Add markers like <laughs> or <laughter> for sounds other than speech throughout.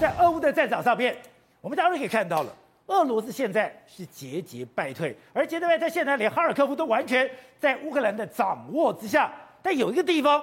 在俄乌的战场上面，我们当然可以看到了，俄罗斯现在是节节败退，而节节败退，现在连哈尔科夫都完全在乌克兰的掌握之下。但有一个地方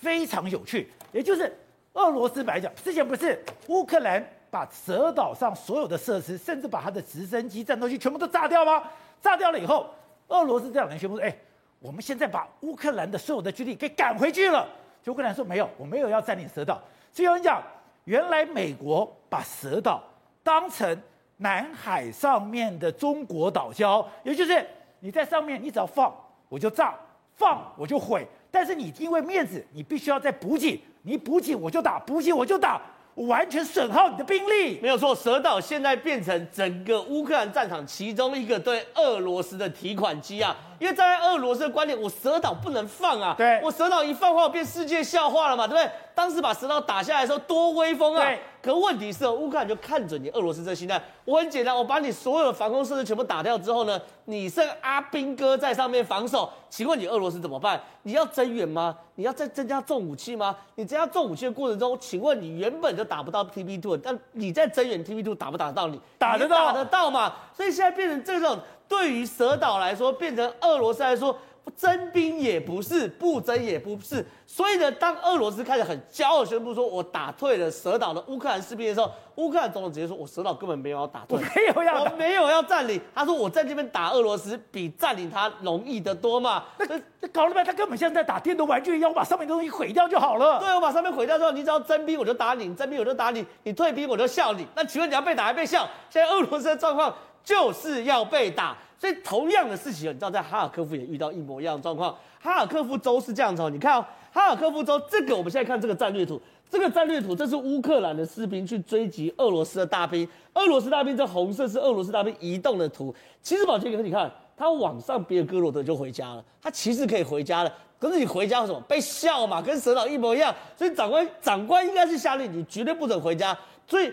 非常有趣，也就是俄罗斯来讲，之前不是乌克兰把蛇岛上所有的设施，甚至把他的直升机、战斗机全部都炸掉吗？炸掉了以后，俄罗斯这两天宣布：“哎，我们现在把乌克兰的所有的军力给赶回去了。”乌克兰说：“没有，我没有要占领蛇岛。”所以有人讲，原来美国把蛇岛当成南海上面的中国岛礁，也就是你在上面，你只要放我就炸，放我就毁。但是你因为面子，你必须要再补给，你补给我就打，补给我就打。完全损耗你的兵力，没有错。蛇岛现在变成整个乌克兰战场其中一个对俄罗斯的提款机啊！因为站在俄罗斯的观点，我蛇岛不能放啊！对，我蛇岛一放话，我变世界笑话了嘛，对不对？当时把蛇岛打下来的时候多威风啊！对。可问题是，乌克兰就看准你俄罗斯这心态。我很简单，我把你所有的防空设施全部打掉之后呢，你剩阿兵哥在上面防守。请问你俄罗斯怎么办？你要增援吗？你要再增加重武器吗？你增加重武器的过程中，请问你原本就打不到 TB Two，但你在增援 TB Two 打不打得到你？打得到，打得到嘛？所以现在变成这种，对于蛇岛来说，变成俄罗斯来说。征兵也不是，不征也不是，所以呢，当俄罗斯开始很骄傲宣布说我打退了蛇岛的乌克兰士兵的时候，乌克兰总统直接说，我蛇岛根本没有要打退，我没有要，我没有要占领。他说我在这边打俄罗斯比占领他容易得多嘛。那那搞了半天，他根本像在打电动玩具一样，我把上面的东西毁掉就好了。对，我把上面毁掉之后，你只要征兵我就打你，征兵我就打你，你退兵我就笑你。那请问你要被打还被笑？现在俄罗斯的状况就是要被打。所以同样的事情，你知道在哈尔科夫也遇到一模一样的状况。哈尔科夫州是这样子哦，你看哦，哈尔科夫州这个，我们现在看这个战略图，这个战略图这是乌克兰的士兵去追击俄罗斯的大兵，俄罗斯大兵这红色是俄罗斯大兵移动的图。其实宝杰哥，你看他往上别尔哥罗德就回家了，他其实可以回家了，可是你回家为什么？被笑嘛，跟蛇岛一模一样。所以长官长官应该是下令你绝对不准回家。所以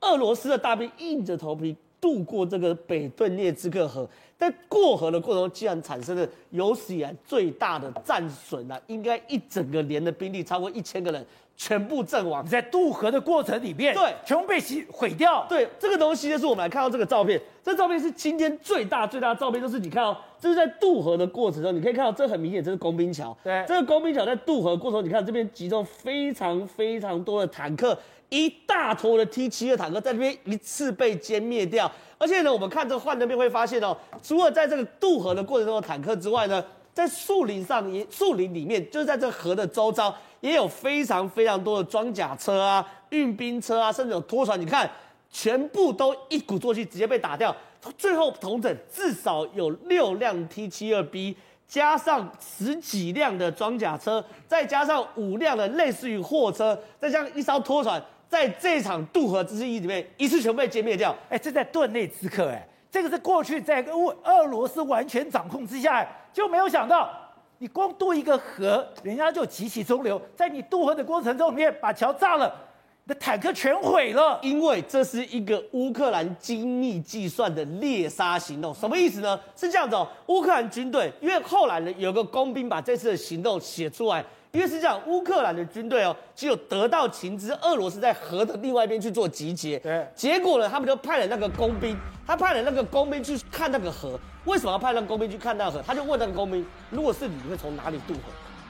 俄罗斯的大兵硬着头皮渡过这个北顿涅茨克河。在过河的过程中，竟然产生了有史以来最大的战损啊！应该一整个连的兵力超过一千个人，全部阵亡。在渡河的过程里面，对，全部被洗毁掉。对，这个东西就是我们来看到这个照片，这照片是今天最大最大的照片，就是你看哦，这是在渡河的过程中，你可以看到这很明显，这是工兵桥。对，这个工兵桥在渡河过程中，你看这边集中非常非常多的坦克，一大坨的 T 七的坦克在这边一次被歼灭掉。而且呢，我们看这个幻灯片会发现哦，除了在这个渡河的过程中的坦克之外呢，在树林上也树林里面，就是在这河的周遭，也有非常非常多的装甲车啊、运兵车啊，甚至有拖船。你看，全部都一鼓作气，直接被打掉。最后同整至少有六辆 T 七二 B，加上十几辆的装甲车，再加上五辆的类似于货车，再加上一艘拖船。在这场渡河之役里面，一次全部被歼灭掉。哎，这在顿内茨克，哎，这个是过去在俄俄罗斯完全掌控之下，就没有想到，你光渡一个河，人家就急起中流，在你渡河的过程中里面把桥炸了，你的坦克全毁了。因为这是一个乌克兰精密计算的猎杀行动，什么意思呢？是这样子哦，乌克兰军队，因为后来呢有个工兵把这次的行动写出来。因为是这样，乌克兰的军队哦，只有得到情资，俄罗斯在河的另外一边去做集结。对，结果呢，他们就派了那个工兵，他派了那个工兵去看那个河。为什么要派那个工兵去看那个河？他就问那个工兵，如果是你，你会从哪里渡河？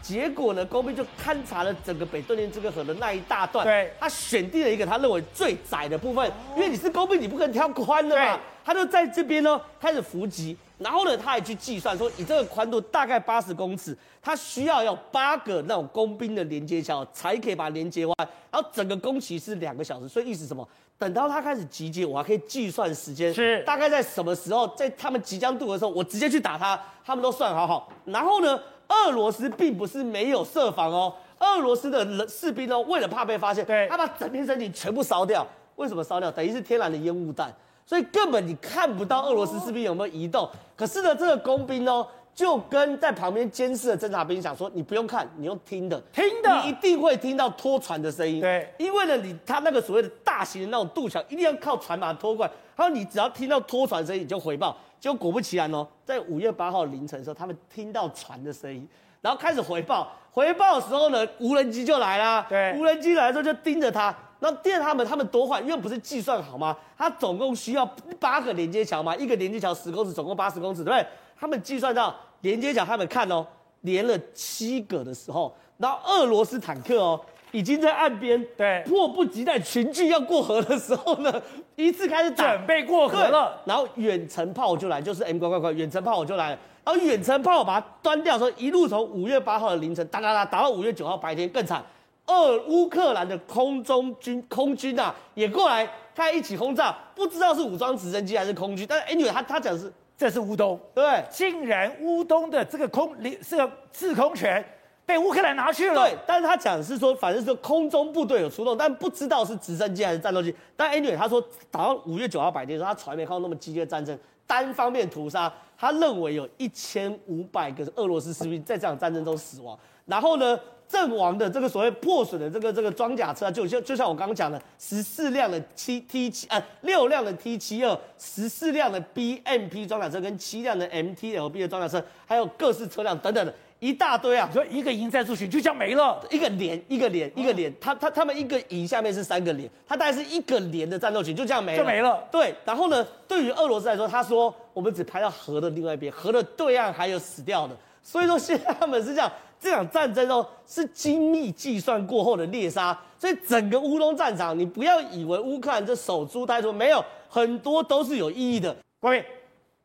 结果呢，工兵就勘察了整个北顿涅茨克河的那一大段。对，他选定了一个他认为最窄的部分，因为你是工兵，你不可能挑宽的嘛。他就在这边呢开始伏击。然后呢，他也去计算说，以这个宽度大概八十公尺，他需要要八个那种工兵的连接桥才可以把它连接完。然后整个工期是两个小时，所以意思什么？等到他开始集结，我还可以计算时间，是大概在什么时候，在他们即将渡河的时候，我直接去打他，他们都算好好。然后呢，俄罗斯并不是没有设防哦，俄罗斯的人士兵哦，为了怕被发现，对，他把整片身体全部烧掉。为什么烧掉？等于是天然的烟雾弹。所以根本你看不到俄罗斯士兵有没有移动，可是呢，这个工兵哦，就跟在旁边监视的侦察兵讲说，你不用看，你用听的，听的，你一定会听到拖船的声音。对，因为呢，你他那个所谓的大型的那种渡桥，一定要靠船把它拖过来。他说你只要听到拖船声音，你就回报。结果果不其然哦，在五月八号凌晨的时候，他们听到船的声音，然后开始回报。回报的时候呢，无人机就来啦。对，无人机来的时候就盯着他。那电他们他们多换，因为不是计算好吗？它总共需要八个连接桥嘛，一个连接桥十公尺，总共八十公尺，对不对？他们计算到连接桥，他们看哦，连了七个的时候，然后俄罗斯坦克哦。已经在岸边，对，迫不及待群聚要过河的时候呢，<laughs> 一次开始打准备过河了，然后远程炮就来，就是 M 快快快，远程炮我就来了，然后远程炮把它端掉的时候，一路从五月八号的凌晨打打打打到五月九号白天更惨，俄乌克兰的空中军空军啊也过来，他一起轰炸，不知道是武装直升机还是空军，但是 anyway 他他讲的是这是乌东，对，竟然乌东的这个空这个制空权。被乌克兰拿去了。对，但是他讲的是说，反正是说空中部队有出动，但不知道是直升机还是战斗机。但 anyway，他说打到五月九号白天的时候，他从来没看到那么激烈的战争，单方面屠杀。他认为有一千五百个俄罗斯士兵在这场战争中死亡。然后呢，阵亡的这个所谓破损的这个这个装甲车，就就就像我刚刚讲的，十四辆的七 T 七啊，六辆的 T 七二，十四辆的 BMP 装甲车跟七辆的 MTLB 的装甲车，还有各式车辆等等的。一大堆啊！你说一个营在出去就这样没了，一个连一个连一个连，他他他们一个营下面是三个连，他大概是一个连的战斗群就这样没了，就没了。对，然后呢，对于俄罗斯来说，他说我们只拍到河的另外一边，河的对岸还有死掉的，所以说现在他们是这样，这场战争哦是精密计算过后的猎杀，所以整个乌东战场，你不要以为乌克兰这守株待兔，没有很多都是有意义的。各位，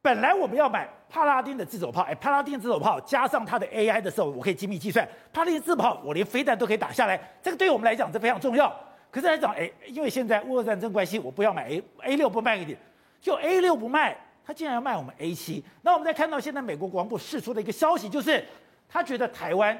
本来我们要买。帕拉丁的自走炮，哎，帕拉丁自走炮加上它的 AI 的时候，我可以精密计算。帕拉丁自炮，我连飞弹都可以打下来，这个对我们来讲这非常重要。可是来讲，哎，因为现在乌俄战争关系，我不要买 A A 六不卖给你，就 A 六不卖，他竟然要卖我们 A 七。那我们再看到现在美国国防部释出的一个消息，就是他觉得台湾，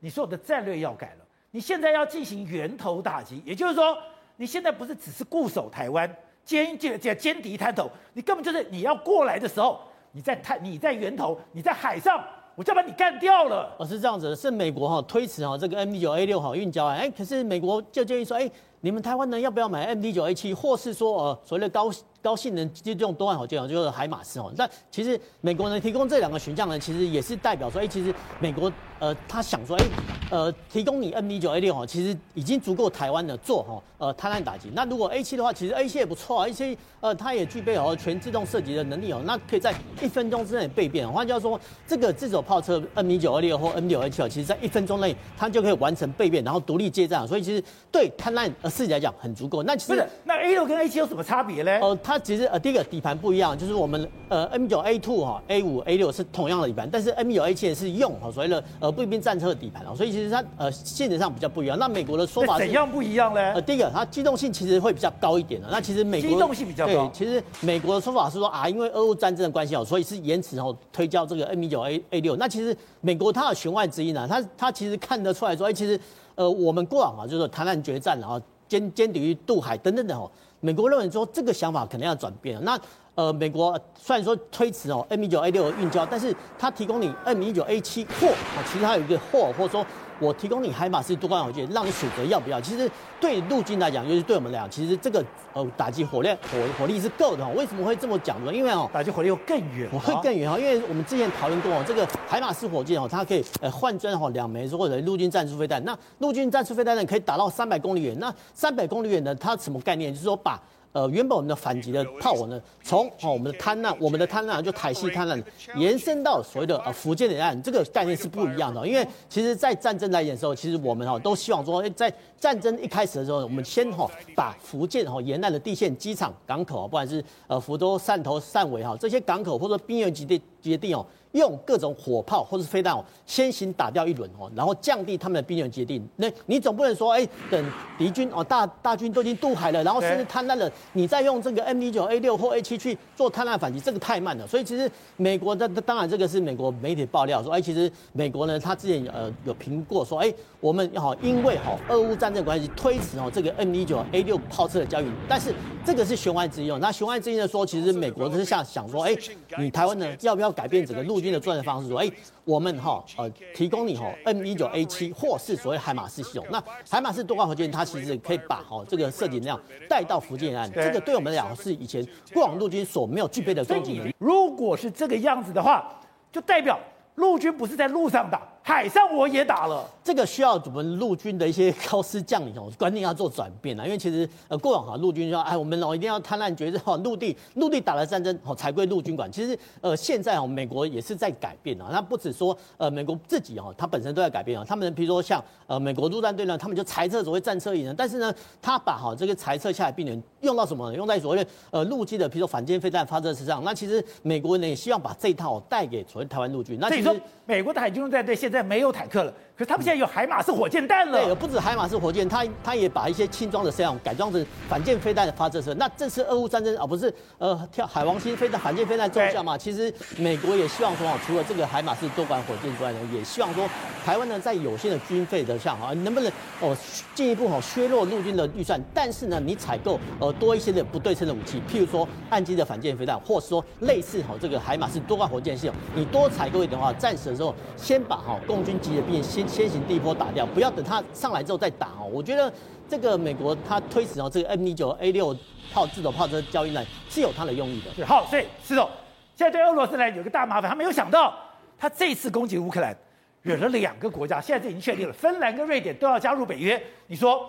你所有的战略要改了，你现在要进行源头打击，也就是说，你现在不是只是固守台湾，歼歼歼歼敌滩头，你根本就是你要过来的时候。你在滩，你在源头，你在海上，我就把你干掉了。哦，是这样子的，是美国哈推迟哈这个 MD 九 A 六哈运交啊，哎，可是美国就建议说，哎，你们台湾人要不要买 MD 九 A 七，或是说呃所谓的高高性能就这种多管火箭哦，就是海马斯哦。但其实美国呢提供这两个选项呢，其实也是代表说，哎，其实美国呃他想说，哎，呃提供你 MD 九 A 六哦，其实已经足够台湾的做哈呃滩岸打击。那如果 A 七的话，其实 A 七也不错啊，A 七。呃，它也具备哦全自动射击的能力哦，那可以在一分钟之内备变。换句话说，这个自走炮车 M 一九 A 六或 M 六 A 七哦，其实在一分钟内它就可以完成备变，然后独立接战。所以其实对滩岸呃射击来讲很足够。那其实不是，那 A 六跟 A 七有什么差别呢？哦、呃，它其实呃第一个底盘不一样，就是我们呃 M 九 A two 哈 A 五 A 六是同样的底盘，但是 M 九 A 七是用哦所谓的呃步兵战车的底盘哦，所以其实它呃性能上比较不一样。那美国的说法是怎样不一样呢？呃，第一个它机动性其实会比较高一点的。那其实美国机动性比较高，对，其实美。国的说法是说啊，因为俄乌战争的关系哦，所以是延迟哦推交这个 M 九 A A 六。那其实美国它有弦外之音呢，它它其实看得出来说，哎，其实呃我们过往啊就是谈判决战，然后歼歼敌于渡海等等等哦，美国认为说这个想法可能要转变了。那呃美国虽然说推迟哦 M 九 A 六的运交，但是它提供你 M 九 A 七或，其他有一个或或者说。我提供你海马斯多管火箭，让你选择要不要。其实对陆军来讲，尤其对我们来讲，其实这个呃打击火力火火力是够的哈。为什么会这么讲呢？因为哦，打击火力又更远，会更远哈。因为我们之前讨论过哦，这个海马斯火箭哦，它可以呃换装哈两枚或者陆军战术飞弹。那陆军战术飞弹呢，可以打到三百公里远。那三百公里远呢，它什么概念？就是说把呃，原本我们的反击的炮火呢，从哦我们的滩岸，我们的滩岸就台西滩岸延伸到所谓的呃福建沿岸，这个概念是不一样的。因为其实，在战争来演的时候，其实我们哈都希望说，在战争一开始的时候，我们先哈把福建哈沿岸的地线、机场、港口，不管是呃福州、汕头、汕尾哈这些港口或者边缘基地基地哦。用各种火炮或者飞弹哦，先行打掉一轮哦，然后降低他们的兵员决定。那你总不能说，哎，等敌军哦大大军都已经渡海了，然后甚至滩岸了，你再用这个 M 九 A 六或 A 七去做滩岸反击，这个太慢了。所以其实美国的当然这个是美国媒体爆料说，哎，其实美国呢，他之前呃有评过说，哎，我们好因为好俄乌战争关系推迟哦这个 M 九 A 六炮车的交运，但是这个是弦外之音哦。那弦外之音的说，其实美国是想想说，哎，你台湾呢要不要改变整个陆军的作战方式说，哎，我们哈呃提供你哈 M 一九 A 七或是所谓海马斯系统。那海马斯多管火箭，它其实可以把哈这个射击能量带到福建岸。这个对我们来讲是以前过往陆军所没有具备的攻击能力。如果是这个样子的话，就代表陆军不是在路上打，海上我也打了。这个需要我们陆军的一些 <laughs> 高师将领哦，观念要做转变啊。因为其实呃过往哈陆军说哎我们哦一定要贪婪决战哈，陆地陆地打了战争哦才归陆军管。其实呃现在哦美国也是在改变啊，那不止说呃美国自己哦，他本身都在改变啊。他们比如说像呃美国陆战队呢，他们就裁撤所谓战车引擎，但是呢他把哈这个裁撤下来病人用到什么呢？用在所谓呃陆基的，比如说反舰飞弹发射车上。那其实美国呢也希望把这一套带给所谓台湾陆军。那其实美国的海军陆战队现在没有坦克了。可是他们现在有海马式火箭弹了，对，不止海马式火箭，他他也把一些轻装的这样改装成反舰飞弹的发射车。那这次俄乌战争啊，不是呃跳海王星飞弹反舰飞弹奏效嘛？其实美国也希望说啊，除了这个海马式多管火箭之外呢，也希望说台湾呢在有限的军费的上啊，能不能哦进一步哦削弱陆军的预算？但是呢，你采购呃多一些的不对称的武器，譬如说岸基的反舰飞弹，或是说类似哦这个海马式多管火箭系统，你多采购一点的话，战时的时候先把哈共军级的兵先。先行第一波打掉，不要等他上来之后再打哦。我觉得这个美国他推迟哦，这个 M 一九 A 六炮自走炮车交易呢是有它的用意的。好，所以施总现在对俄罗斯来有个大麻烦，他没有想到他这次攻击乌克兰惹了两个国家，现在这已经确定了，芬兰跟瑞典都要加入北约。你说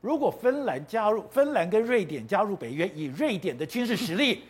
如果芬兰加入，芬兰跟瑞典加入北约，以瑞典的军事实力。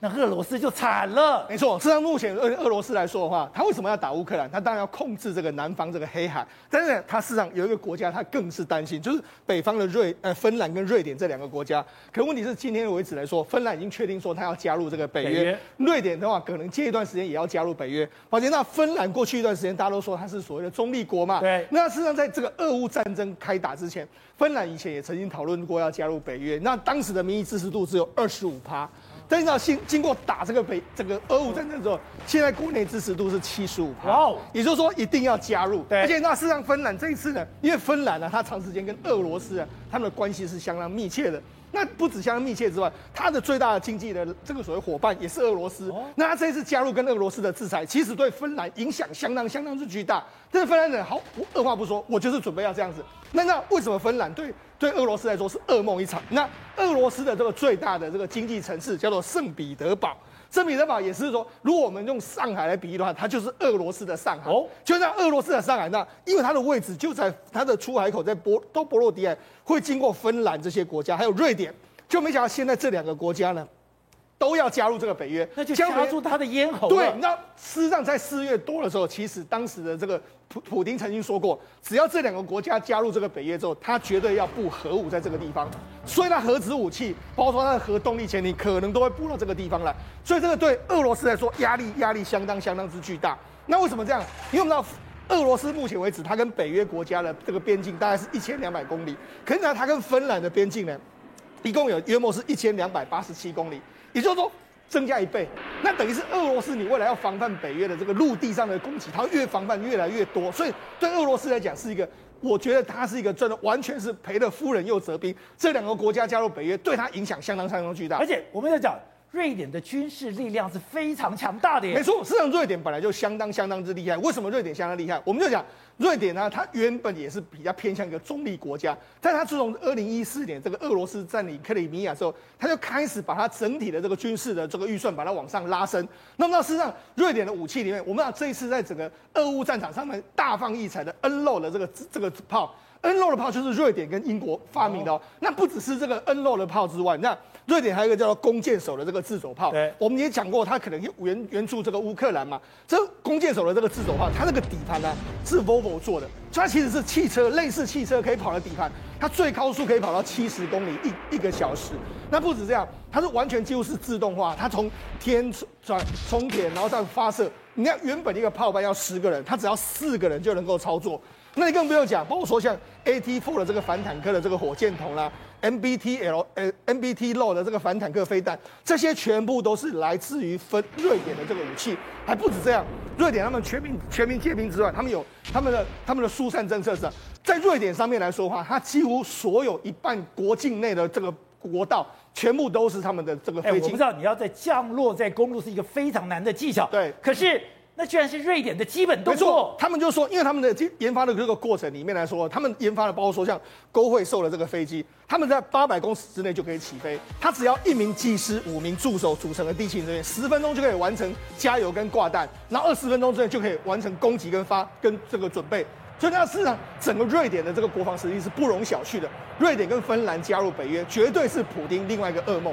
那俄罗斯就惨了。没错，实际上目前俄俄罗斯来说的话，他为什么要打乌克兰？他当然要控制这个南方这个黑海。但是呢，他事实上有一个国家，他更是担心，就是北方的瑞呃芬兰跟瑞典这两个国家。可问题是，今天为止来说，芬兰已经确定说他要加入这个北约，北约瑞典的话可能接一段时间也要加入北约。而且那芬兰过去一段时间大家都说他是所谓的中立国嘛。对。那事实上，在这个俄乌战争开打之前，芬兰以前也曾经讨论过要加入北约。那当时的民意支持度只有二十五趴。但是呢，经经过打这个北这个俄乌战争之后，现在国内支持度是七十五趴，哦，也就是说一定要加入。对，而且那事实上芬兰这一次呢，因为芬兰呢，它长时间跟俄罗斯啊，他们的关系是相当密切的。那不止相当密切之外，它的最大的经济的这个所谓伙伴也是俄罗斯。哦，那他这一次加入跟俄罗斯的制裁，其实对芬兰影响相当相当之巨大。但是芬兰人好，我二话不说，我就是准备要这样子。那那为什么芬兰对？对俄罗斯来说是噩梦一场。那俄罗斯的这个最大的这个经济城市叫做圣彼得堡，圣彼得堡也是说，如果我们用上海来比喻的话，它就是俄罗斯的上海。哦，就像俄罗斯的上海那，因为它的位置就在它的出海口在波多波罗的海，会经过芬兰这些国家，还有瑞典，就没想到现在这两个国家呢。都要加入这个北约，那就加入他的咽喉。对，那事实上在四月多的时候，其实当时的这个普普丁曾经说过，只要这两个国家加入这个北约之后，他绝对要布核武在这个地方。所以，他核子武器，包括他的核动力潜艇，可能都会布到这个地方来。所以，这个对俄罗斯来说，压力压力相当相当之巨大。那为什么这样？因为我们知道，俄罗斯目前为止，它跟北约国家的这个边境大概是一千两百公里，可是呢，它跟芬兰的边境呢，一共有约莫是一千两百八十七公里。也就是说，增加一倍，那等于是俄罗斯你未来要防范北约的这个陆地上的攻击，它越防范越来越多。所以对俄罗斯来讲是一个，我觉得它是一个真的完全是赔了夫人又折兵。这两个国家加入北约，对它影响相当相当巨大。而且我们在讲，瑞典的军事力量是非常强大的。没错，事实上瑞典本来就相当相当之厉害。为什么瑞典相当厉害？我们就讲。瑞典呢，它原本也是比较偏向一个中立国家，但它自从二零一四年这个俄罗斯占领克里米亚之后，它就开始把它整体的这个军事的这个预算把它往上拉升。那么，事实上，瑞典的武器里面，我们讲这一次在整个俄乌战场上面大放异彩的 NLO 的这个这个炮，NLO 的炮就是瑞典跟英国发明的哦。那不只是这个 NLO 的炮之外，那瑞典还有一个叫做弓箭手的这个自走炮，对，我们也讲过，它可能援援助这个乌克兰嘛。这弓箭手的这个自走炮，它那个底盘呢是 Volvo 做的，它其实是汽车类似汽车可以跑的底盘，它最高速可以跑到七十公里一一个小时。那不止这样，它是完全几乎是自动化，它从天转充填，然后再发射。你看原本一个炮班要十个人，它只要四个人就能够操作。那你更不用讲，包括说像 AT4 的这个反坦克的这个火箭筒啦。MBTL 呃 MBT-LAW 的这个反坦克飞弹，这些全部都是来自于分瑞典的这个武器，还不止这样。瑞典他们全民全民皆兵之外，他们有他们的他们的疏散政策是，在瑞典上面来说的话，它几乎所有一半国境内的这个国道，全部都是他们的这个飞机。我不知道你要在降落在公路是一个非常难的技巧，对，可是。那居然是瑞典的基本动没作错，。他们就说，因为他们的研发的这个过程里面来说，他们研发的包括说像勾会兽的这个飞机，他们在八百公尺之内就可以起飞，它只要一名技师、五名助手组成的地勤人员，十分钟就可以完成加油跟挂弹，然后二十分钟之内就可以完成攻击跟发跟这个准备。所以，那事实上，整个瑞典的这个国防实力是不容小觑的。瑞典跟芬兰加入北约，绝对是普丁另外一个噩梦。